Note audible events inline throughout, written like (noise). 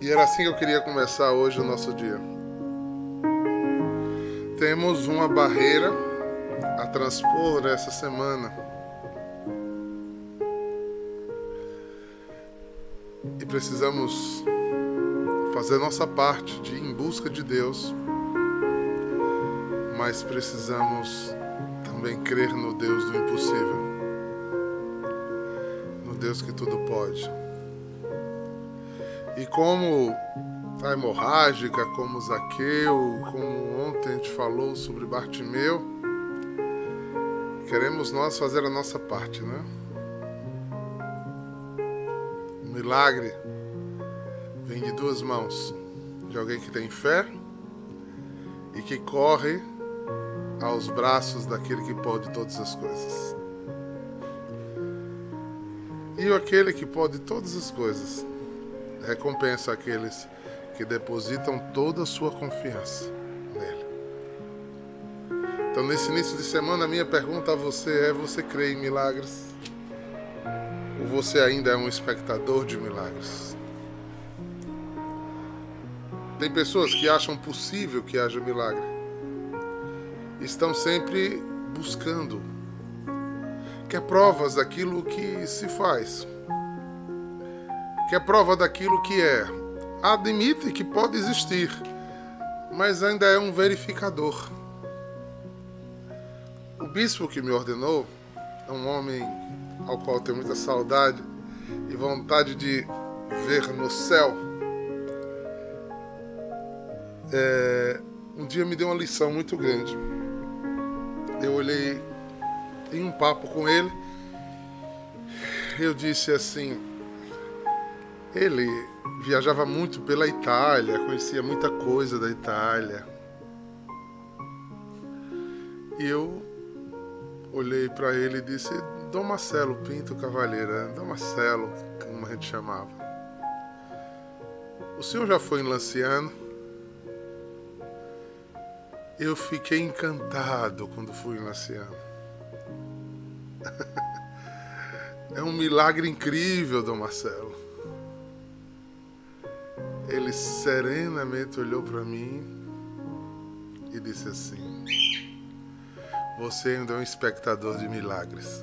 E era assim que eu queria começar hoje o nosso dia. Temos uma barreira a transpor essa semana. E precisamos fazer nossa parte de ir em busca de Deus, mas precisamos também crer no Deus do impossível, no Deus que tudo pode. E como a hemorrágica, como Zaqueu, como ontem a gente falou sobre Bartimeu, queremos nós fazer a nossa parte, né? O milagre vem de duas mãos, de alguém que tem fé e que corre aos braços daquele que pode todas as coisas. E aquele que pode todas as coisas recompensa aqueles que depositam toda a sua confiança nele. Então, nesse início de semana, a minha pergunta a você é: você crê em milagres? Ou você ainda é um espectador de milagres? Tem pessoas que acham possível que haja milagre. Estão sempre buscando. Quer provas daquilo que se faz que é prova daquilo que é. Admite que pode existir, mas ainda é um verificador. O bispo que me ordenou é um homem ao qual tenho muita saudade e vontade de ver no céu. É, um dia me deu uma lição muito grande. Eu olhei em um papo com ele, eu disse assim: ele viajava muito pela Itália, conhecia muita coisa da Itália. E eu olhei para ele e disse: Dom Marcelo Pinto Cavalheira, Dom Marcelo, como a gente chamava. O senhor já foi em Lanciano? Eu fiquei encantado quando fui em Lanciano. (laughs) é um milagre incrível, Dom Marcelo. Ele serenamente olhou para mim e disse assim: Você ainda é um espectador de milagres.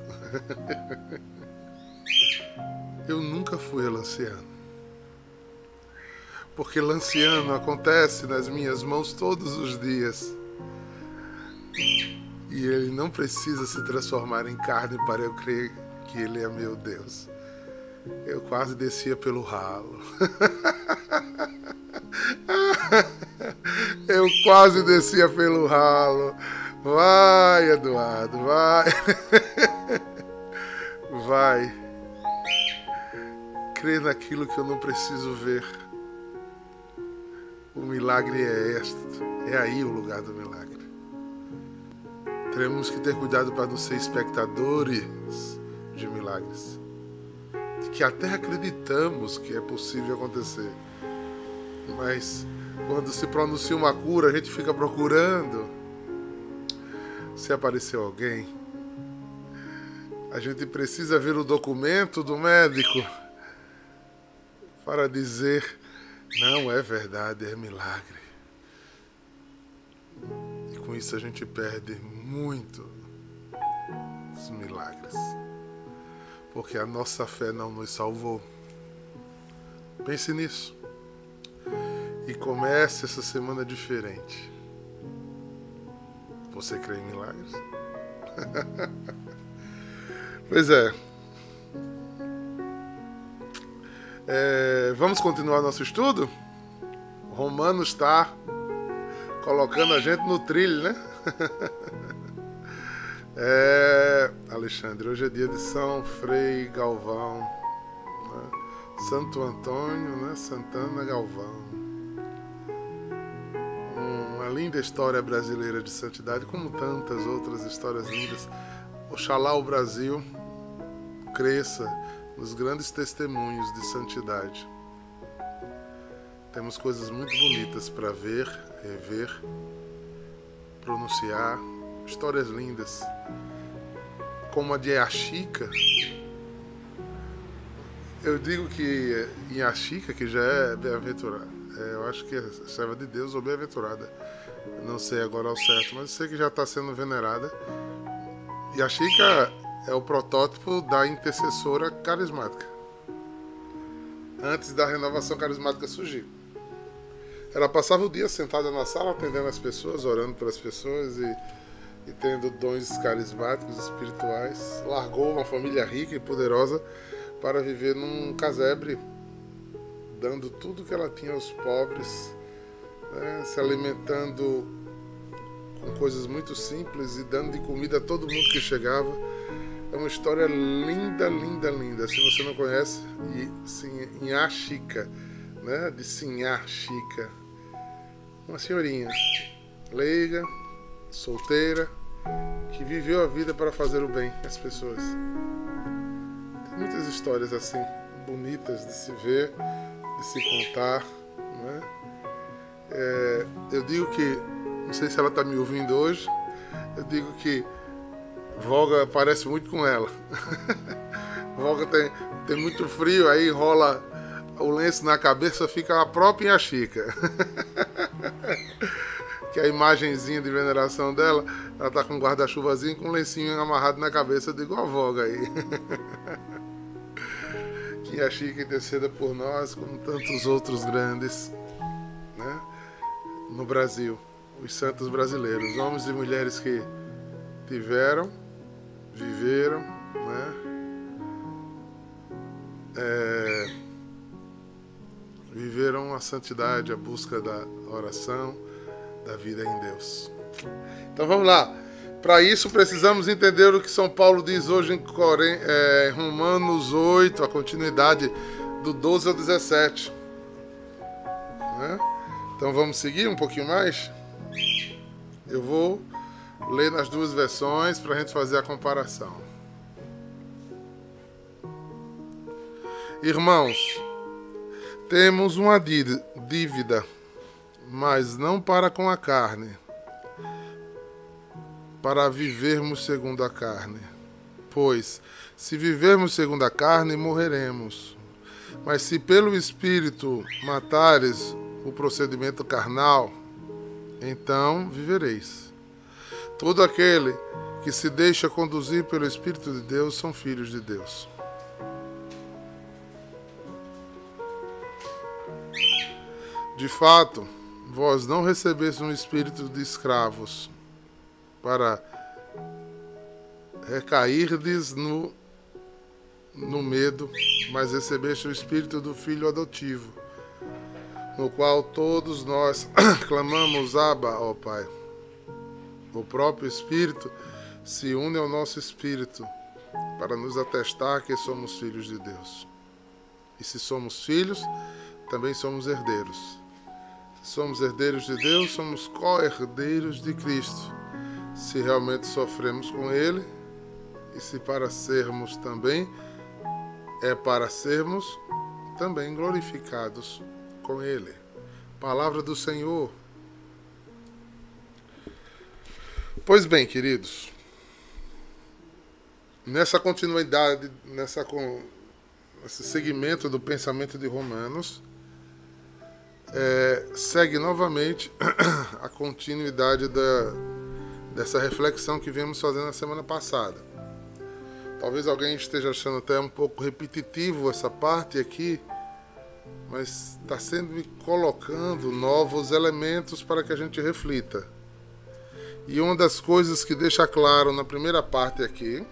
(laughs) Eu nunca fui a Lanciano. Porque Lanciano acontece nas minhas mãos todos os dias. E ele não precisa se transformar em carne para eu crer que ele é meu Deus. Eu quase descia pelo ralo. (laughs) Eu quase descia pelo ralo. Vai, Eduardo, vai. (laughs) Vai. Crê naquilo que eu não preciso ver. O milagre é este. É aí o lugar do milagre. Teremos que ter cuidado para não ser espectadores de milagres. Que até acreditamos que é possível acontecer. Mas quando se pronuncia uma cura, a gente fica procurando. Se apareceu alguém, a gente precisa ver o documento do médico para dizer: não é verdade, é milagre. E com isso a gente perde muito os milagres, porque a nossa fé não nos salvou. Pense nisso e comece essa semana diferente. Você crê em milagres? (laughs) pois é. é. Vamos continuar nosso estudo? Romano está colocando a gente no trilho, né? (laughs) é, Alexandre, hoje é dia de São Frei Galvão, né? Santo Antônio, né? Santana Galvão linda história brasileira de santidade, como tantas outras histórias lindas. Oxalá o Brasil cresça nos grandes testemunhos de santidade. Temos coisas muito bonitas para ver, rever, pronunciar, histórias lindas, como a de Achica eu digo que em Achica, que já é bem-aventurada, é, eu acho que é serva de Deus ou bem-aventurada, não sei agora ao certo, mas sei que já está sendo venerada. E a é o protótipo da intercessora carismática. Antes da renovação carismática surgir. Ela passava o dia sentada na sala atendendo as pessoas, orando pelas pessoas e, e tendo dons carismáticos, espirituais. Largou uma família rica e poderosa para viver num casebre, dando tudo que ela tinha aos pobres, né, se alimentando com coisas muito simples e dando de comida a todo mundo que chegava. É uma história linda, linda, linda. Se você não conhece, Inhá Chica, né? De Sinhá Chica. Uma senhorinha leiga, solteira, que viveu a vida para fazer o bem às pessoas. Tem muitas histórias assim, bonitas de se ver, de se contar, né? É, eu digo que, não sei se ela está me ouvindo hoje, eu digo que Volga parece muito com ela. (laughs) Volga tem, tem muito frio, aí enrola o lenço na cabeça, fica a própria Chica. (laughs) que a imagenzinha de veneração dela, ela tá com um guarda-chuvazinho com um lencinho amarrado na cabeça, de igual a Volga aí. (laughs) que a Chica interceda por nós, como tantos outros grandes, né? No Brasil, os santos brasileiros, homens e mulheres que tiveram viveram, né? É, viveram a santidade, a busca da oração, da vida em Deus. Então vamos lá. Para isso precisamos entender o que São Paulo diz hoje em é, Romanos 8, a continuidade do 12 ao 17. Né? Então vamos seguir um pouquinho mais? Eu vou ler nas duas versões para a gente fazer a comparação. Irmãos, temos uma dívida, mas não para com a carne, para vivermos segundo a carne. Pois, se vivermos segundo a carne, morreremos. Mas se pelo Espírito matares o procedimento carnal, então vivereis. Todo aquele que se deixa conduzir pelo Espírito de Deus são filhos de Deus. De fato, vós não recebestes um espírito de escravos para recairdes no, no medo, mas recebeste o espírito do filho adotivo, no qual todos nós (coughs) clamamos Abba, ó Pai. O próprio Espírito se une ao nosso espírito para nos atestar que somos filhos de Deus. E se somos filhos, também somos herdeiros. Somos herdeiros de Deus, somos co-herdeiros de Cristo. Se realmente sofremos com Ele, e se para sermos também, é para sermos também glorificados com Ele. Palavra do Senhor. Pois bem, queridos, nessa continuidade, nessa esse segmento do pensamento de Romanos, é, segue novamente (clears throat) a continuidade da, dessa reflexão que vimos fazendo na semana passada. Talvez alguém esteja achando até um pouco repetitivo essa parte aqui, mas está sendo colocando novos elementos para que a gente reflita. E uma das coisas que deixa claro na primeira parte aqui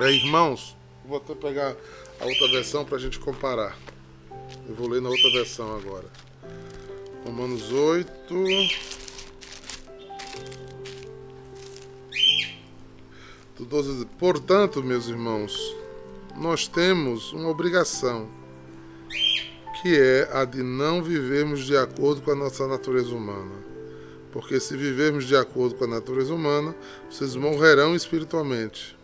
é, irmãos, vou até pegar a outra versão para a gente comparar. Eu vou ler na outra versão agora. Romanos 8. Do 12. Portanto, meus irmãos, nós temos uma obrigação, que é a de não vivermos de acordo com a nossa natureza humana porque se vivermos de acordo com a natureza humana, vocês morrerão espiritualmente.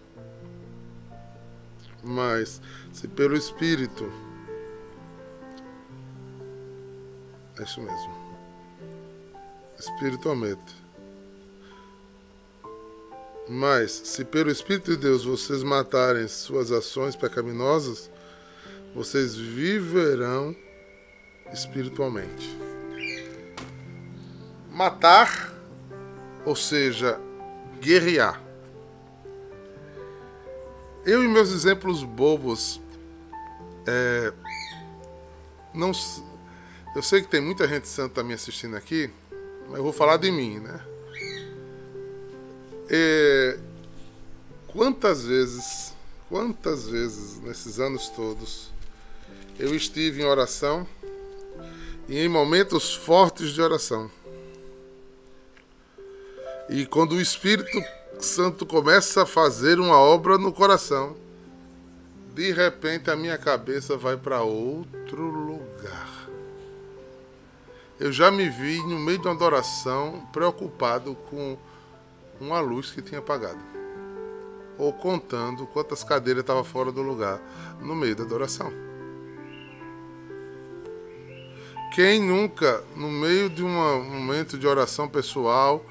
Mas se pelo Espírito. É isso mesmo. Espiritualmente. Mas se pelo Espírito de Deus vocês matarem suas ações pecaminosas, vocês viverão espiritualmente. Matar, ou seja, guerrear. Eu e meus exemplos bobos, é, não, eu sei que tem muita gente santa me assistindo aqui, mas eu vou falar de mim, né? É, quantas vezes, quantas vezes nesses anos todos eu estive em oração e em momentos fortes de oração. E quando o Espírito Santo começa a fazer uma obra no coração, de repente a minha cabeça vai para outro lugar. Eu já me vi no meio de uma adoração preocupado com uma luz que tinha apagado. Ou contando quantas cadeiras estavam fora do lugar no meio da adoração. Quem nunca, no meio de um momento de oração pessoal,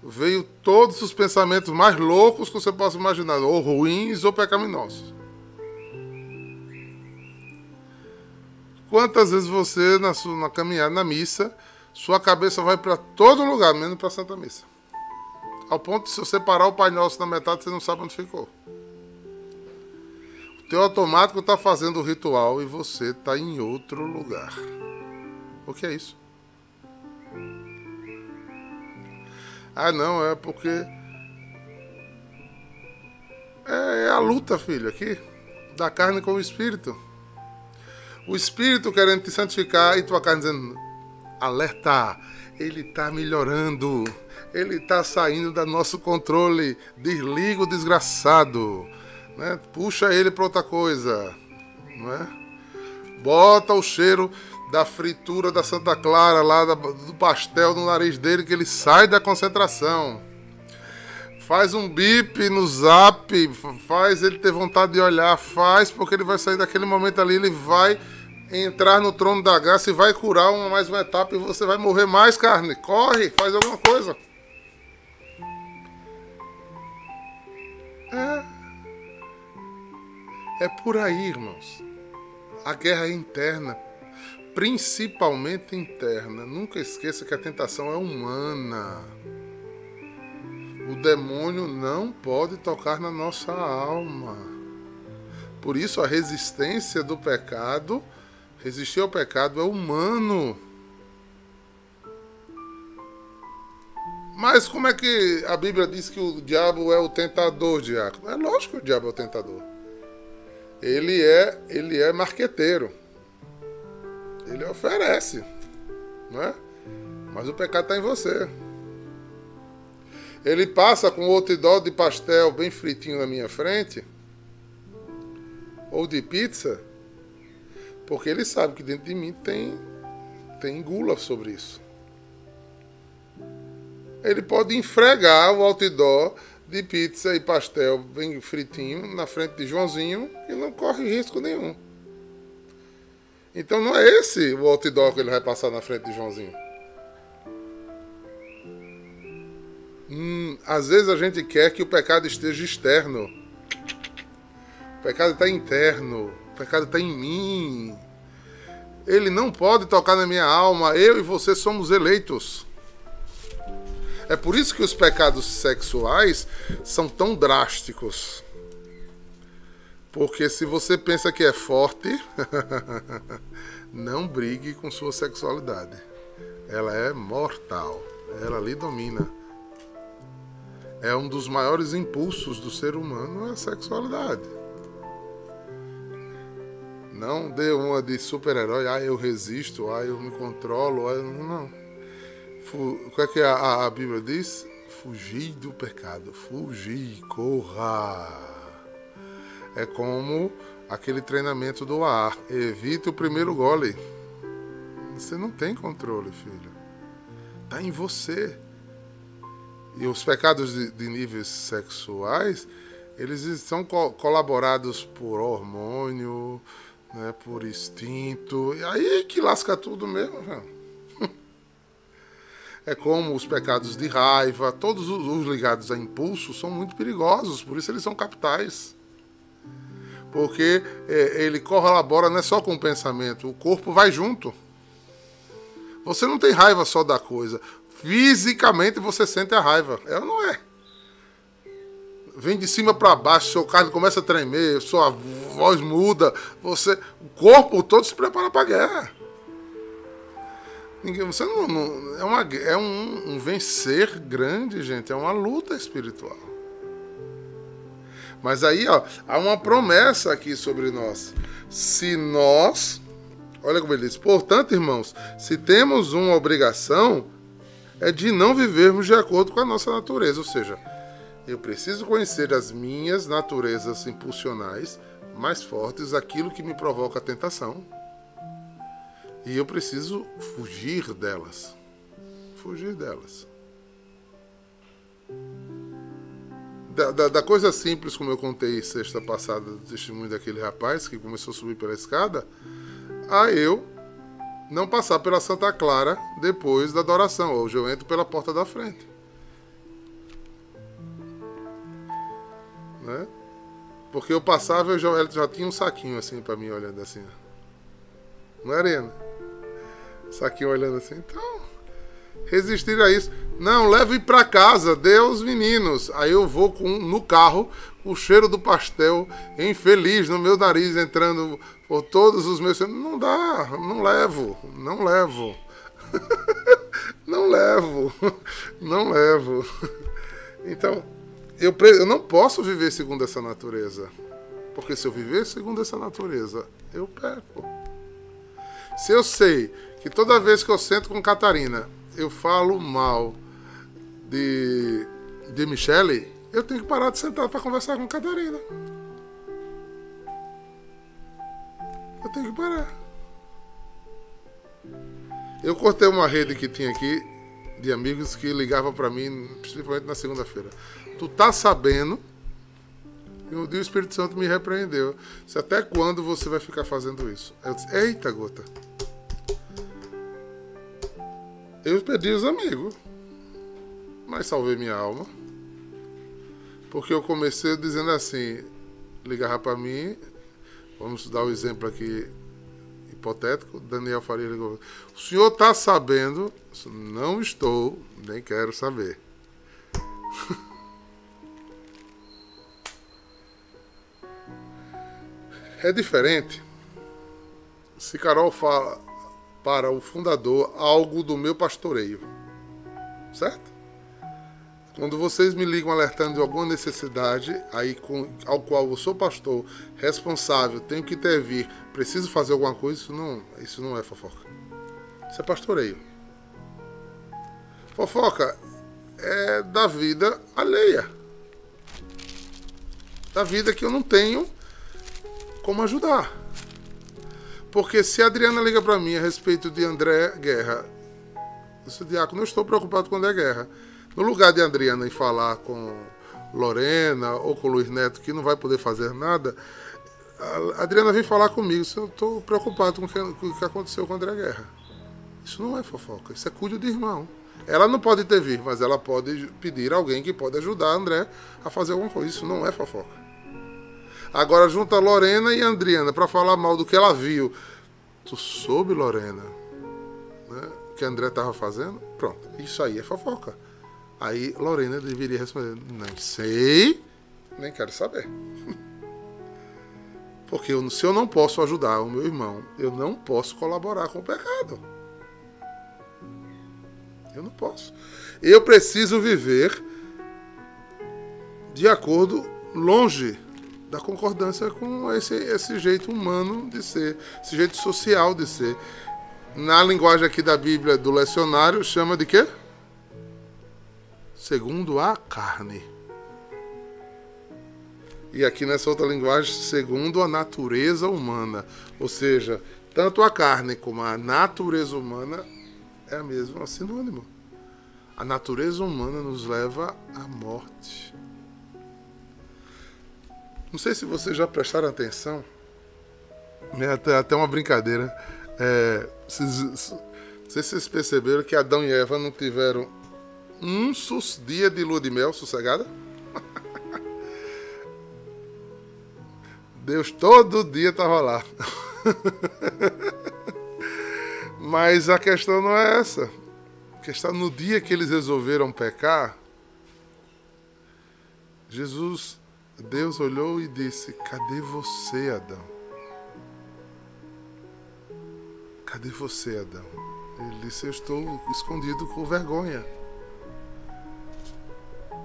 veio todos os pensamentos mais loucos que você possa imaginar, ou ruins ou pecaminosos. Quantas vezes você, na, sua, na caminhada na missa, sua cabeça vai para todo lugar, menos para Santa Missa. Ao ponto de se você parar o Pai Nosso na metade, você não sabe onde ficou. O teu automático está fazendo o ritual e você está em outro lugar. O que é isso? Ah, não, é porque. É, é a luta, filho, aqui. Da carne com o espírito. O espírito querendo te santificar e tua carne dizendo: alerta, ele está melhorando. Ele está saindo do nosso controle. Desliga o desgraçado. Né? Puxa ele para outra coisa. Não é? Bota o cheiro da fritura da Santa Clara, lá do pastel no nariz dele, que ele sai da concentração. Faz um bip no zap, faz ele ter vontade de olhar, faz, porque ele vai sair daquele momento ali, ele vai entrar no trono da graça e vai curar uma mais uma etapa e você vai morrer mais, carne. Corre, faz alguma coisa. É. É por aí, irmãos. A guerra é interna principalmente interna. Nunca esqueça que a tentação é humana. O demônio não pode tocar na nossa alma. Por isso a resistência do pecado, resistir ao pecado é humano. Mas como é que a Bíblia diz que o diabo é o tentador, diácono? É lógico que o diabo é o tentador. Ele é, ele é marqueteiro ele oferece, não é? Mas o pecado está em você. Ele passa com outro dó de pastel bem fritinho na minha frente, ou de pizza, porque ele sabe que dentro de mim tem, tem gula sobre isso. Ele pode enfregar o outdoor de pizza e pastel bem fritinho na frente de Joãozinho e não corre risco nenhum. Então não é esse o outdoor que ele vai passar na frente de Joãozinho. Hum, às vezes a gente quer que o pecado esteja externo. O pecado está interno. Pecado está em mim. Ele não pode tocar na minha alma. Eu e você somos eleitos. É por isso que os pecados sexuais são tão drásticos. Porque se você pensa que é forte, (laughs) não brigue com sua sexualidade. Ela é mortal. Ela lhe domina. É um dos maiores impulsos do ser humano é a sexualidade. Não dê uma de super-herói, ah, eu resisto, ah, eu me controlo, ah, não. O que é que a, a Bíblia diz? Fugir do pecado, fugir, corra. É como aquele treinamento do ar. Evite o primeiro gole. Você não tem controle, filho. Está em você. E os pecados de, de níveis sexuais, eles são co colaborados por hormônio, né, por instinto. E aí que lasca tudo mesmo. (laughs) É como os pecados de raiva, todos os ligados a impulso são muito perigosos, por isso eles são capitais. Porque é, ele corrobora não é só com o pensamento, o corpo vai junto. Você não tem raiva só da coisa. Fisicamente você sente a raiva. É ou não é? Vem de cima para baixo, seu carne começa a tremer, sua voz muda, você, o corpo todo se prepara para a guerra. Ninguém, você não, não é, uma, é um, um vencer grande, gente. É uma luta espiritual. Mas aí, ó, há uma promessa aqui sobre nós. Se nós, olha como ele diz, portanto, irmãos, se temos uma obrigação, é de não vivermos de acordo com a nossa natureza. Ou seja, eu preciso conhecer as minhas naturezas impulsionais mais fortes, aquilo que me provoca a tentação. E eu preciso fugir delas. Fugir delas. Da, da, da, coisa simples, como eu contei sexta passada, do testemunho daquele rapaz que começou a subir pela escada, a eu não passar pela Santa Clara depois da adoração. Hoje eu entro pela porta da frente. Né? Porque eu passava, eu já, já tinha um saquinho assim para mim olhando assim. Não é arena? Saquinho olhando assim. Então, resistir a isso. Não, leve para casa, dê aos meninos. Aí eu vou com, no carro, o cheiro do pastel, infeliz no meu nariz, entrando por todos os meus. Não dá, não levo, não levo. (laughs) não levo, (laughs) não levo. Então, eu, eu não posso viver segundo essa natureza. Porque se eu viver segundo essa natureza, eu perco. Se eu sei que toda vez que eu sento com Catarina, eu falo mal de, de Michele, eu tenho que parar de sentar para conversar com Catarina. Eu tenho que parar. Eu cortei uma rede que tinha aqui de amigos que ligavam para mim, principalmente na segunda-feira. Tu tá sabendo? E o Espírito Santo me repreendeu. Disse, até quando você vai ficar fazendo isso? Eu disse, eita, gota. Eu perdi os amigos, mas salvei minha alma. Porque eu comecei dizendo assim, ligava para mim, vamos dar o um exemplo aqui hipotético, Daniel Faria ligou. O senhor está sabendo? Não estou, nem quero saber. (laughs) é diferente. Se Carol fala, para o fundador algo do meu pastoreio. Certo? Quando vocês me ligam alertando de alguma necessidade, aí com, ao qual eu sou pastor, responsável, tenho que intervir, preciso fazer alguma coisa, isso não, isso não é fofoca. Isso é pastoreio. Fofoca é da vida alheia. Da vida que eu não tenho como ajudar. Porque se a Adriana liga para mim a respeito de André Guerra, eu sou diácono, não estou preocupado com André Guerra. No lugar de Adriana ir falar com Lorena ou com Luiz Neto, que não vai poder fazer nada, a Adriana vem falar comigo eu estou preocupado com o, que, com o aconteceu com André Guerra. Isso não é fofoca, isso é cuido de irmão. Ela não pode ter vir, mas ela pode pedir alguém que pode ajudar André a fazer alguma coisa. Isso não é fofoca. Agora junta Lorena e Adriana para falar mal do que ela viu. Tu soube, Lorena, né, que André estava fazendo? Pronto, isso aí é fofoca. Aí Lorena deveria responder: Nem sei, nem quero saber. (laughs) Porque eu, se eu não posso ajudar o meu irmão, eu não posso colaborar com o pecado. Eu não posso. Eu preciso viver de acordo longe da concordância com esse, esse jeito humano de ser, esse jeito social de ser. Na linguagem aqui da Bíblia do lecionário, chama de quê? Segundo a carne. E aqui nessa outra linguagem, segundo a natureza humana. Ou seja, tanto a carne como a natureza humana é a mesma sinônimo. A natureza humana nos leva à morte. Não sei se vocês já prestaram atenção. É até, até uma brincadeira. É, vocês, não sei se vocês perceberam que Adão e Eva não tiveram um dia de lua de mel sossegada. Deus todo dia estava lá. Mas a questão não é essa. A questão no dia que eles resolveram pecar, Jesus, Deus olhou e disse: Cadê você, Adão? Cadê você, Adão? Ele disse: Eu estou escondido com vergonha.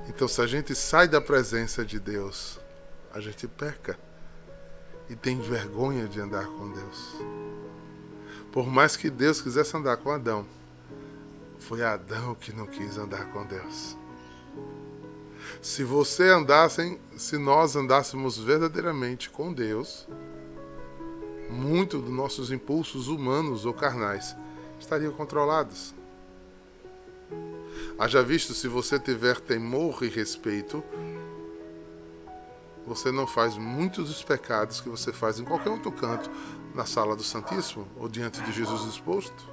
Então, se a gente sai da presença de Deus, a gente peca e tem vergonha de andar com Deus. Por mais que Deus quisesse andar com Adão, foi Adão que não quis andar com Deus. Se você andasse, se nós andássemos verdadeiramente com Deus, muito dos nossos impulsos humanos ou carnais estariam controlados. Haja visto, se você tiver temor e respeito, você não faz muitos dos pecados que você faz em qualquer outro canto, na sala do Santíssimo ou diante de Jesus exposto.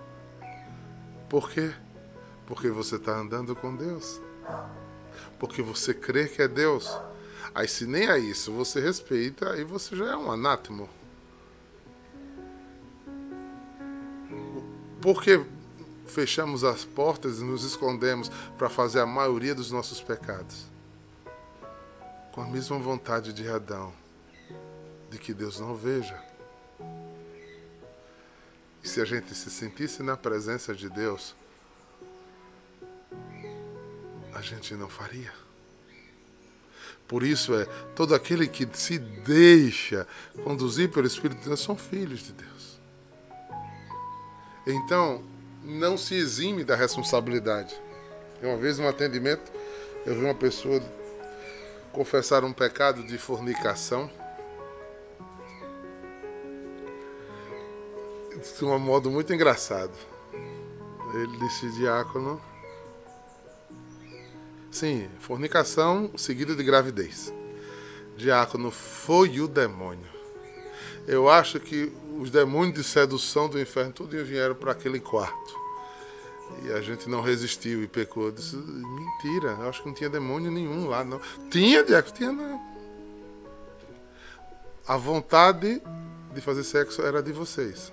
Por quê? Porque você está andando com Deus. Porque você crê que é Deus. Aí, se nem é isso você respeita, aí você já é um anátemo. Porque fechamos as portas e nos escondemos para fazer a maioria dos nossos pecados? Com a mesma vontade de Adão, de que Deus não veja. E se a gente se sentisse na presença de Deus, a gente não faria. Por isso é todo aquele que se deixa conduzir pelo Espírito de Deus são filhos de Deus. Então, não se exime da responsabilidade. Uma vez, num atendimento, eu vi uma pessoa confessar um pecado de fornicação. De um modo muito engraçado. Ele disse, diácono. Sim, fornicação seguida de gravidez. Diácono, foi o demônio. Eu acho que os demônios de sedução do inferno tudo vieram para aquele quarto. E a gente não resistiu e pecou. Eu disse, mentira, eu acho que não tinha demônio nenhum lá, não. Tinha, Diaco, tinha não. A vontade de fazer sexo era de vocês.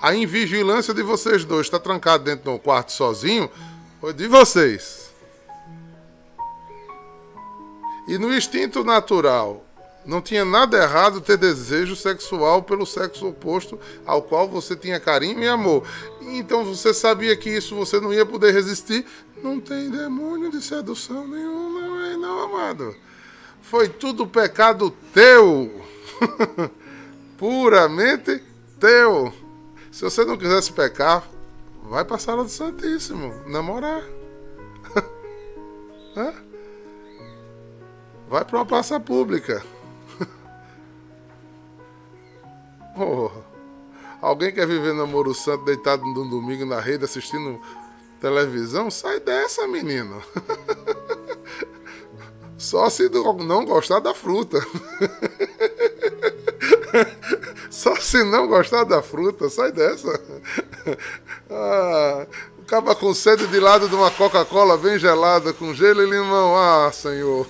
A invigilância de vocês dois, está trancado dentro de um quarto sozinho, foi de vocês. E no instinto natural, não tinha nada errado ter desejo sexual pelo sexo oposto ao qual você tinha carinho e amor. Então você sabia que isso você não ia poder resistir. Não tem demônio de sedução nenhum, não é, não, amado. Foi tudo pecado teu. (laughs) Puramente teu. Se você não quisesse pecar, vai para a sala do Santíssimo, namorar. (laughs) vai para uma praça pública. Oh, alguém quer viver namoro santo deitado num domingo na rede assistindo televisão? Sai dessa, menino. (laughs) Só se não gostar da fruta. (laughs) Só se não gostar da fruta, sai dessa. (laughs) Ah, acaba com sede de lado de uma Coca-Cola bem gelada, com gelo e limão. Ah, Senhor.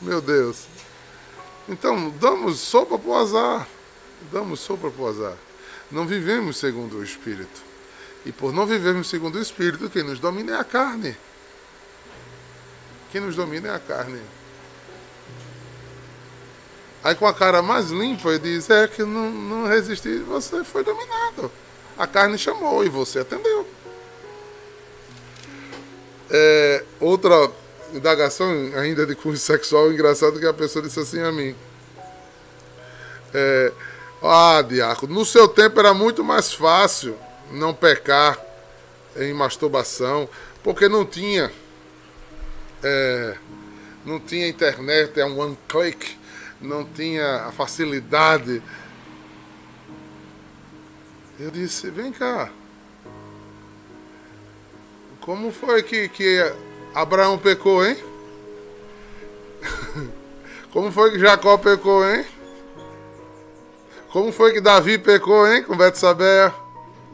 Meu Deus. Então, damos sopa pro azar damos sopa para o azar. Não vivemos segundo o Espírito. E por não vivermos segundo o Espírito, quem nos domina é a carne. Quem nos domina é a carne. Aí com a cara mais limpa ele diz, é que não, não resisti, você foi dominado. A carne chamou e você atendeu. É, outra indagação ainda de curso sexual engraçado que a pessoa disse assim a mim. É, ah, diácono, no seu tempo era muito mais fácil não pecar em masturbação, porque não tinha é, não tinha internet, é um one click, não tinha a facilidade. Eu disse, vem cá. Como foi que, que Abraão pecou, hein? (laughs) Como foi que Jacó pecou, hein? Como foi que Davi pecou, hein, com Betsabé?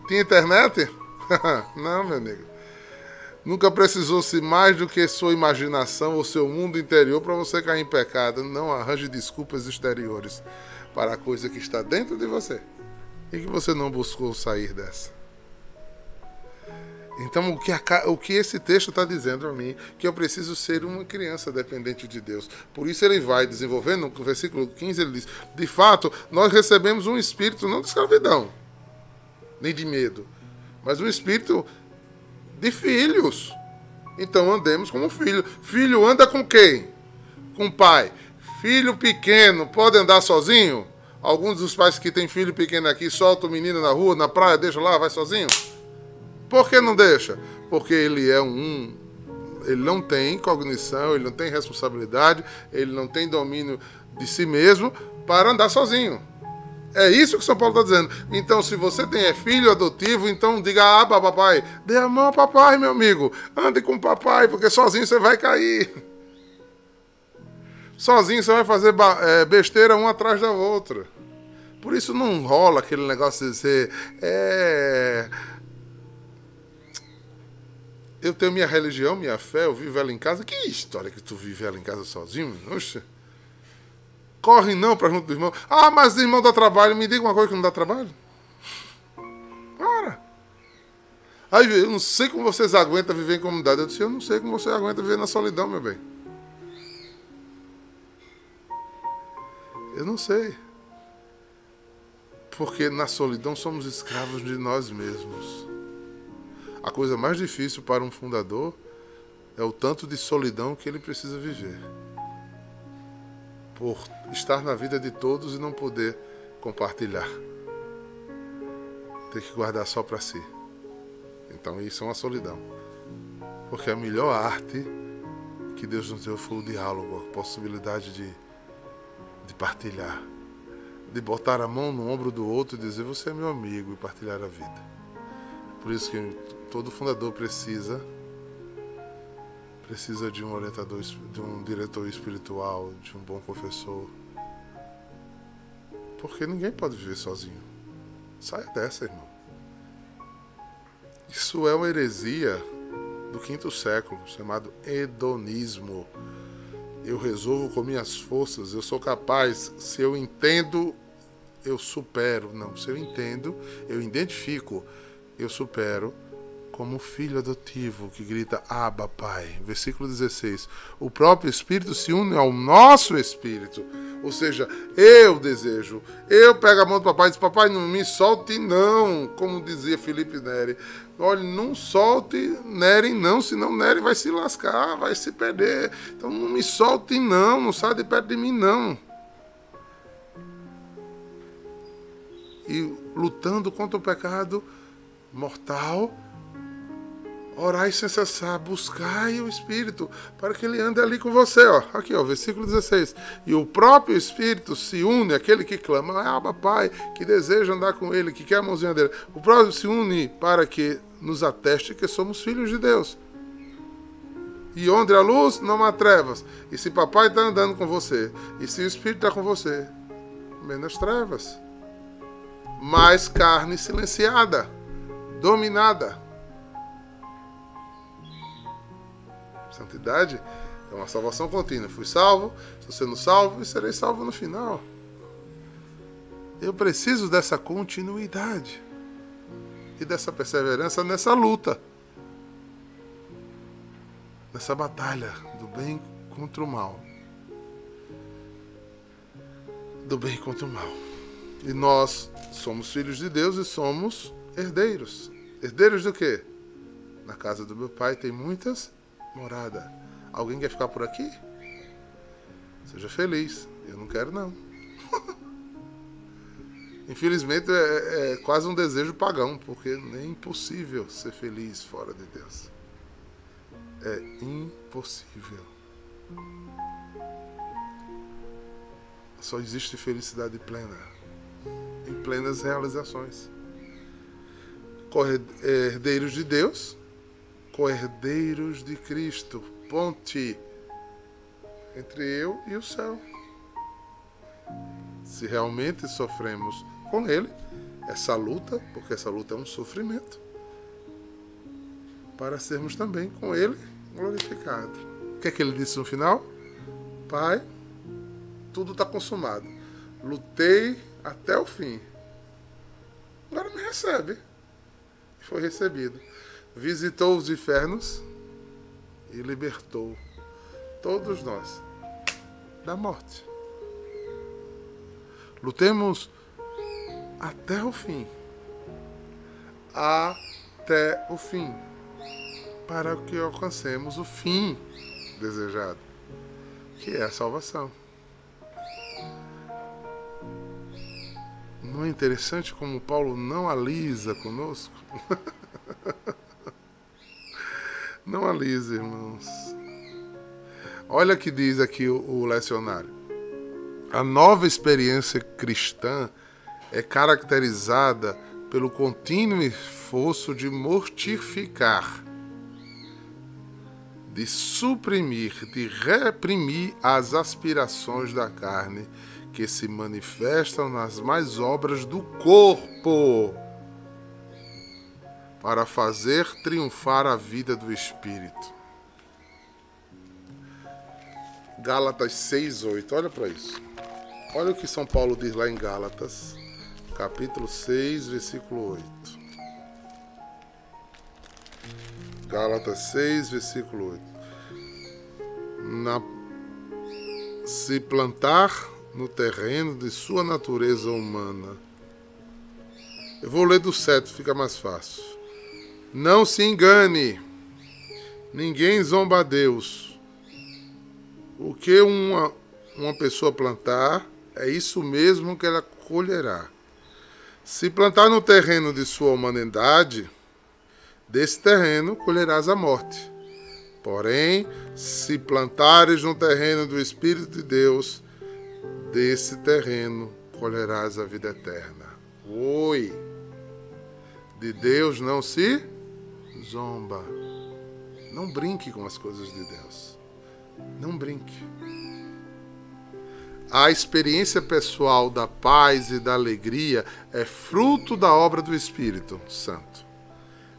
Tinha internet? (laughs) Não, meu amigo. Nunca precisou-se mais do que sua imaginação ou seu mundo interior para você cair em pecado. Não arranje desculpas exteriores para a coisa que está dentro de você e que você não buscou sair dessa. Então, o que, a, o que esse texto está dizendo a mim, que eu preciso ser uma criança dependente de Deus. Por isso ele vai desenvolvendo, no versículo 15 ele diz: De fato, nós recebemos um espírito não de escravidão, nem de medo, mas um espírito de filhos. Então andemos como filho. Filho anda com quem? Com o pai. Filho pequeno pode andar sozinho? Alguns dos pais que têm filho pequeno aqui soltam o menino na rua, na praia, deixa lá, vai sozinho? Por que não deixa? Porque ele é um. Ele não tem cognição, ele não tem responsabilidade, ele não tem domínio de si mesmo para andar sozinho. É isso que São Paulo está dizendo. Então, se você tem é filho adotivo, então diga, ah, papai, dê a mão ao papai, meu amigo. Ande com papai, porque sozinho você vai cair. Sozinho você vai fazer é, besteira uma atrás da outra. Por isso não rola aquele negócio de ser. É, eu tenho minha religião, minha fé, eu vivo ela em casa. Que história que tu vive ela em casa sozinho? Oxe. Corre não para junto do irmão. Ah, mas o irmão dá trabalho. Me diga uma coisa que não dá trabalho. Para. Aí eu não sei como vocês aguentam viver em comunidade. Eu disse, eu não sei como você aguenta viver na solidão, meu bem. Eu não sei. Porque na solidão somos escravos de nós mesmos. A coisa mais difícil para um fundador é o tanto de solidão que ele precisa viver. Por estar na vida de todos e não poder compartilhar. Ter que guardar só para si. Então isso é uma solidão. Porque a melhor arte que Deus nos deu foi o diálogo, a possibilidade de, de partilhar. De botar a mão no ombro do outro e dizer: Você é meu amigo e partilhar a vida. Por isso que todo fundador precisa precisa de um orientador, de um diretor espiritual, de um bom professor. Porque ninguém pode viver sozinho. Saia dessa, irmão. Isso é uma heresia do quinto século, chamado hedonismo. Eu resolvo com minhas forças, eu sou capaz, se eu entendo, eu supero. Não, se eu entendo, eu identifico, eu supero como filho adotivo que grita Abba, Pai. Versículo 16. O próprio Espírito se une ao nosso Espírito. Ou seja, eu desejo. Eu pego a mão do papai e diz: Papai, não me solte, não. Como dizia Felipe Neri. Olha, não solte Neri, não, senão Neri vai se lascar, vai se perder. Então não me solte, não. Não sai de perto de mim, não. E lutando contra o pecado mortal Orai sem cessar, buscai o Espírito, para que ele ande ali com você. Ó. Aqui, ó, versículo 16. E o próprio Espírito se une, aquele que clama, ah, Pai, que deseja andar com ele, que quer a mãozinha dele. O próprio se une para que nos ateste que somos filhos de Deus. E onde há luz, não há trevas. E se papai está andando com você, e se o Espírito está com você, menos trevas. Mais carne silenciada, dominada Santidade é uma salvação contínua. Fui salvo, estou sendo salvo e serei salvo no final. Eu preciso dessa continuidade e dessa perseverança nessa luta, nessa batalha do bem contra o mal. Do bem contra o mal. E nós somos filhos de Deus e somos herdeiros. Herdeiros do quê? Na casa do meu pai tem muitas morada. Alguém quer ficar por aqui? Seja feliz. Eu não quero, não. (laughs) Infelizmente é, é, quase um desejo pagão, porque é impossível ser feliz fora de Deus. É impossível. Só existe felicidade plena, em plenas realizações. Herdeiros de Deus co-herdeiros de Cristo, ponte entre eu e o céu. Se realmente sofremos com Ele, essa luta, porque essa luta é um sofrimento, para sermos também com Ele glorificados. O que é que ele disse no final? Pai, tudo está consumado. Lutei até o fim. Agora me recebe. Foi recebido. Visitou os infernos e libertou todos nós da morte. Lutemos até o fim. Até o fim. Para que alcancemos o fim desejado, que é a salvação. Não é interessante como Paulo não alisa conosco? (laughs) não alisa, irmãos. Olha o que diz aqui o, o lecionário. A nova experiência cristã é caracterizada pelo contínuo esforço de mortificar, de suprimir, de reprimir as aspirações da carne que se manifestam nas mais obras do corpo, para fazer triunfar a vida do espírito. Gálatas 6:8. Olha para isso. Olha o que São Paulo diz lá em Gálatas, capítulo 6, versículo 8. Gálatas 6, versículo 8. Na, se plantar no terreno de sua natureza humana. Eu vou ler do 7, fica mais fácil. Não se engane, ninguém zomba a Deus. O que uma, uma pessoa plantar, é isso mesmo que ela colherá. Se plantar no terreno de sua humanidade, desse terreno colherás a morte. Porém, se plantares no terreno do Espírito de Deus, desse terreno colherás a vida eterna. Oi! De Deus não se zomba. Não brinque com as coisas de Deus. Não brinque. A experiência pessoal da paz e da alegria é fruto da obra do Espírito Santo.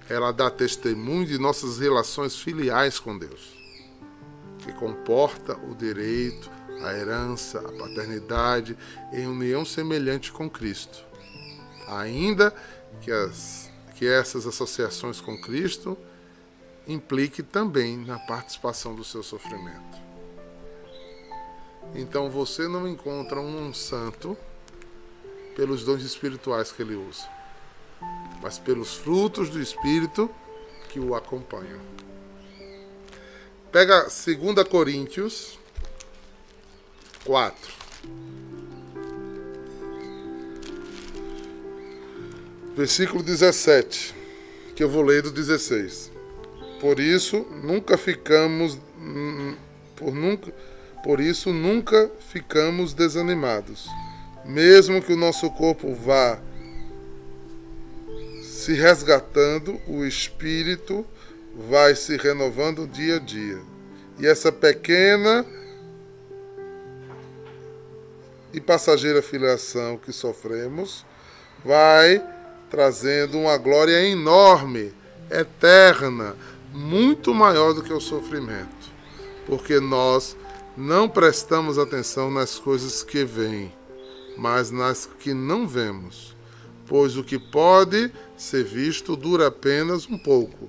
Ela dá testemunho de nossas relações filiais com Deus, que comporta o direito, a herança, a paternidade em união semelhante com Cristo. Ainda que, as, que essas associações com Cristo implique também na participação do seu sofrimento. Então você não encontra um santo pelos dons espirituais que ele usa, mas pelos frutos do Espírito que o acompanham. Pega 2 Coríntios 4. Versículo 17, que eu vou ler do 16. Por isso nunca ficamos por nunca por isso nunca ficamos desanimados. Mesmo que o nosso corpo vá se resgatando, o espírito vai se renovando dia a dia. E essa pequena e passageira filiação que sofremos vai trazendo uma glória enorme, eterna, muito maior do que o sofrimento, porque nós não prestamos atenção nas coisas que vêm, mas nas que não vemos. Pois o que pode ser visto dura apenas um pouco,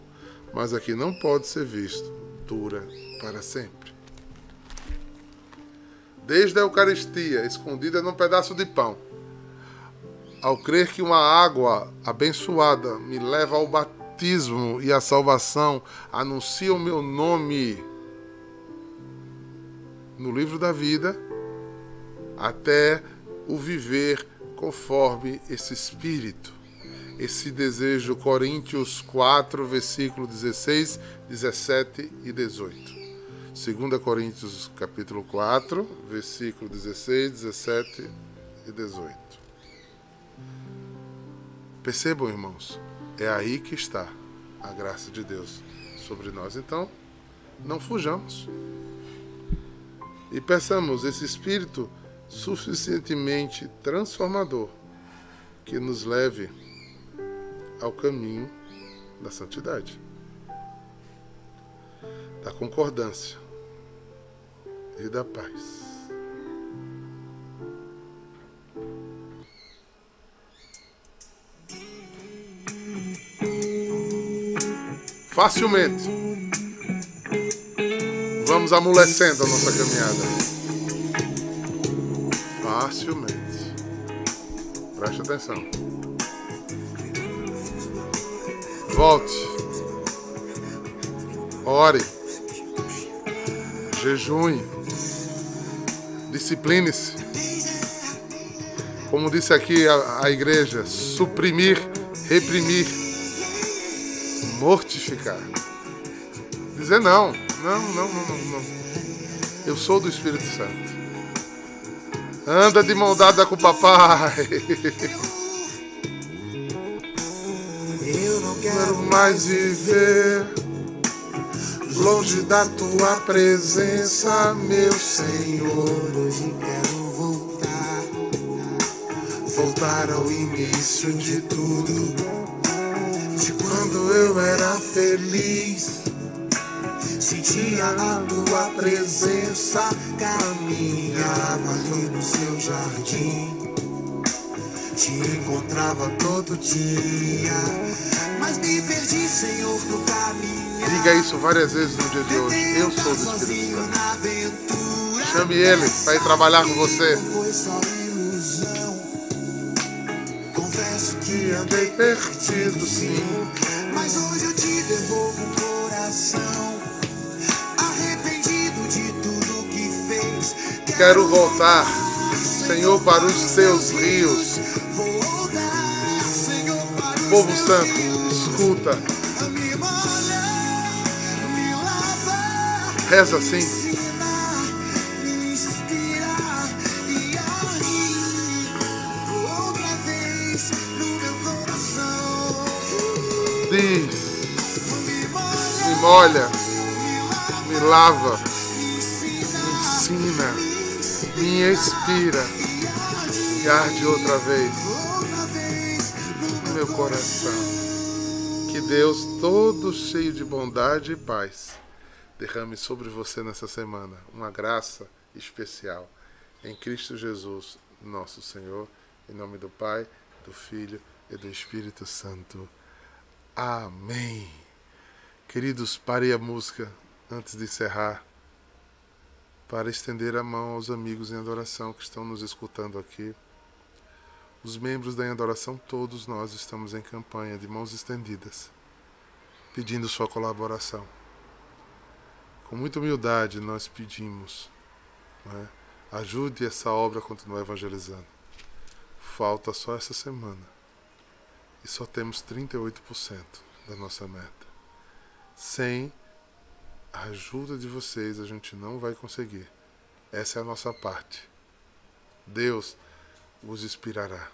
mas o que não pode ser visto dura para sempre. Desde a Eucaristia, escondida num pedaço de pão, ao crer que uma água abençoada me leva ao batismo e à salvação, anuncia o meu nome no livro da vida até o viver conforme esse espírito. Esse desejo, Coríntios 4, versículo 16, 17 e 18. 2 Coríntios capítulo 4, versículo 16, 17 e 18. Percebam, irmãos, é aí que está a graça de Deus sobre nós. Então, não fujamos e peçamos esse Espírito suficientemente transformador que nos leve ao caminho da santidade. da concordância e da paz. Facilmente. Vamos amolecendo a nossa caminhada. Facilmente. Preste atenção. Volte. Ore. Jejue. Discipline-se. Como disse aqui a, a igreja, suprimir, reprimir, mortificar. Dizer não. Não, não, não, não, não. Eu sou do Espírito Santo. Anda de mão dada com o papai. Eu não quero mais viver longe da tua presença, meu Senhor. Hoje quero voltar, voltar ao início de tudo, eu era feliz. Sentia a tua presença, caminhava ali no seu jardim. Te encontrava todo dia, mas me perdi, Senhor, no caminho. Diga isso várias vezes no dia de hoje. Eu sou do Espírito Santo. Chame ele para ir trabalhar com você. Confesso que andei perdido, sim. Mas hoje eu te devolvo o coração. Arrependido de tudo que fez. Quero voltar, Senhor, para os teus rios. Povo Santo, escuta. Reza assim. Me molha, me lava, me ensina, me inspira e arde outra vez no meu coração. Que Deus, todo cheio de bondade e paz, derrame sobre você nessa semana uma graça especial em Cristo Jesus, nosso Senhor, em nome do Pai, do Filho e do Espírito Santo. Amém. Queridos, pare a música antes de encerrar para estender a mão aos amigos em adoração que estão nos escutando aqui. Os membros da adoração, todos nós estamos em campanha de mãos estendidas, pedindo sua colaboração. Com muita humildade nós pedimos, né? ajude essa obra a continuar evangelizando. Falta só essa semana e só temos 38% da nossa meta. Sem a ajuda de vocês a gente não vai conseguir. Essa é a nossa parte. Deus vos inspirará.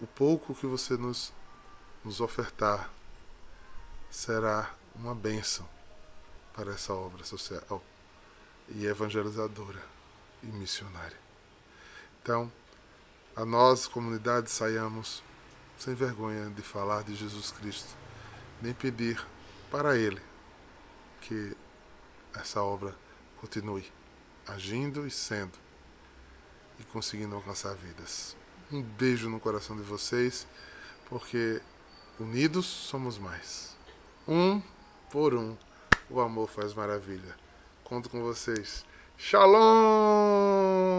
O pouco que você nos, nos ofertar será uma bênção para essa obra social e evangelizadora e missionária. Então, a nós, comunidade, saiamos sem vergonha de falar de Jesus Cristo, nem pedir para Ele que essa obra continue agindo e sendo e conseguindo alcançar vidas. Um beijo no coração de vocês, porque unidos somos mais. Um por um o amor faz maravilha. Conto com vocês. Shalom!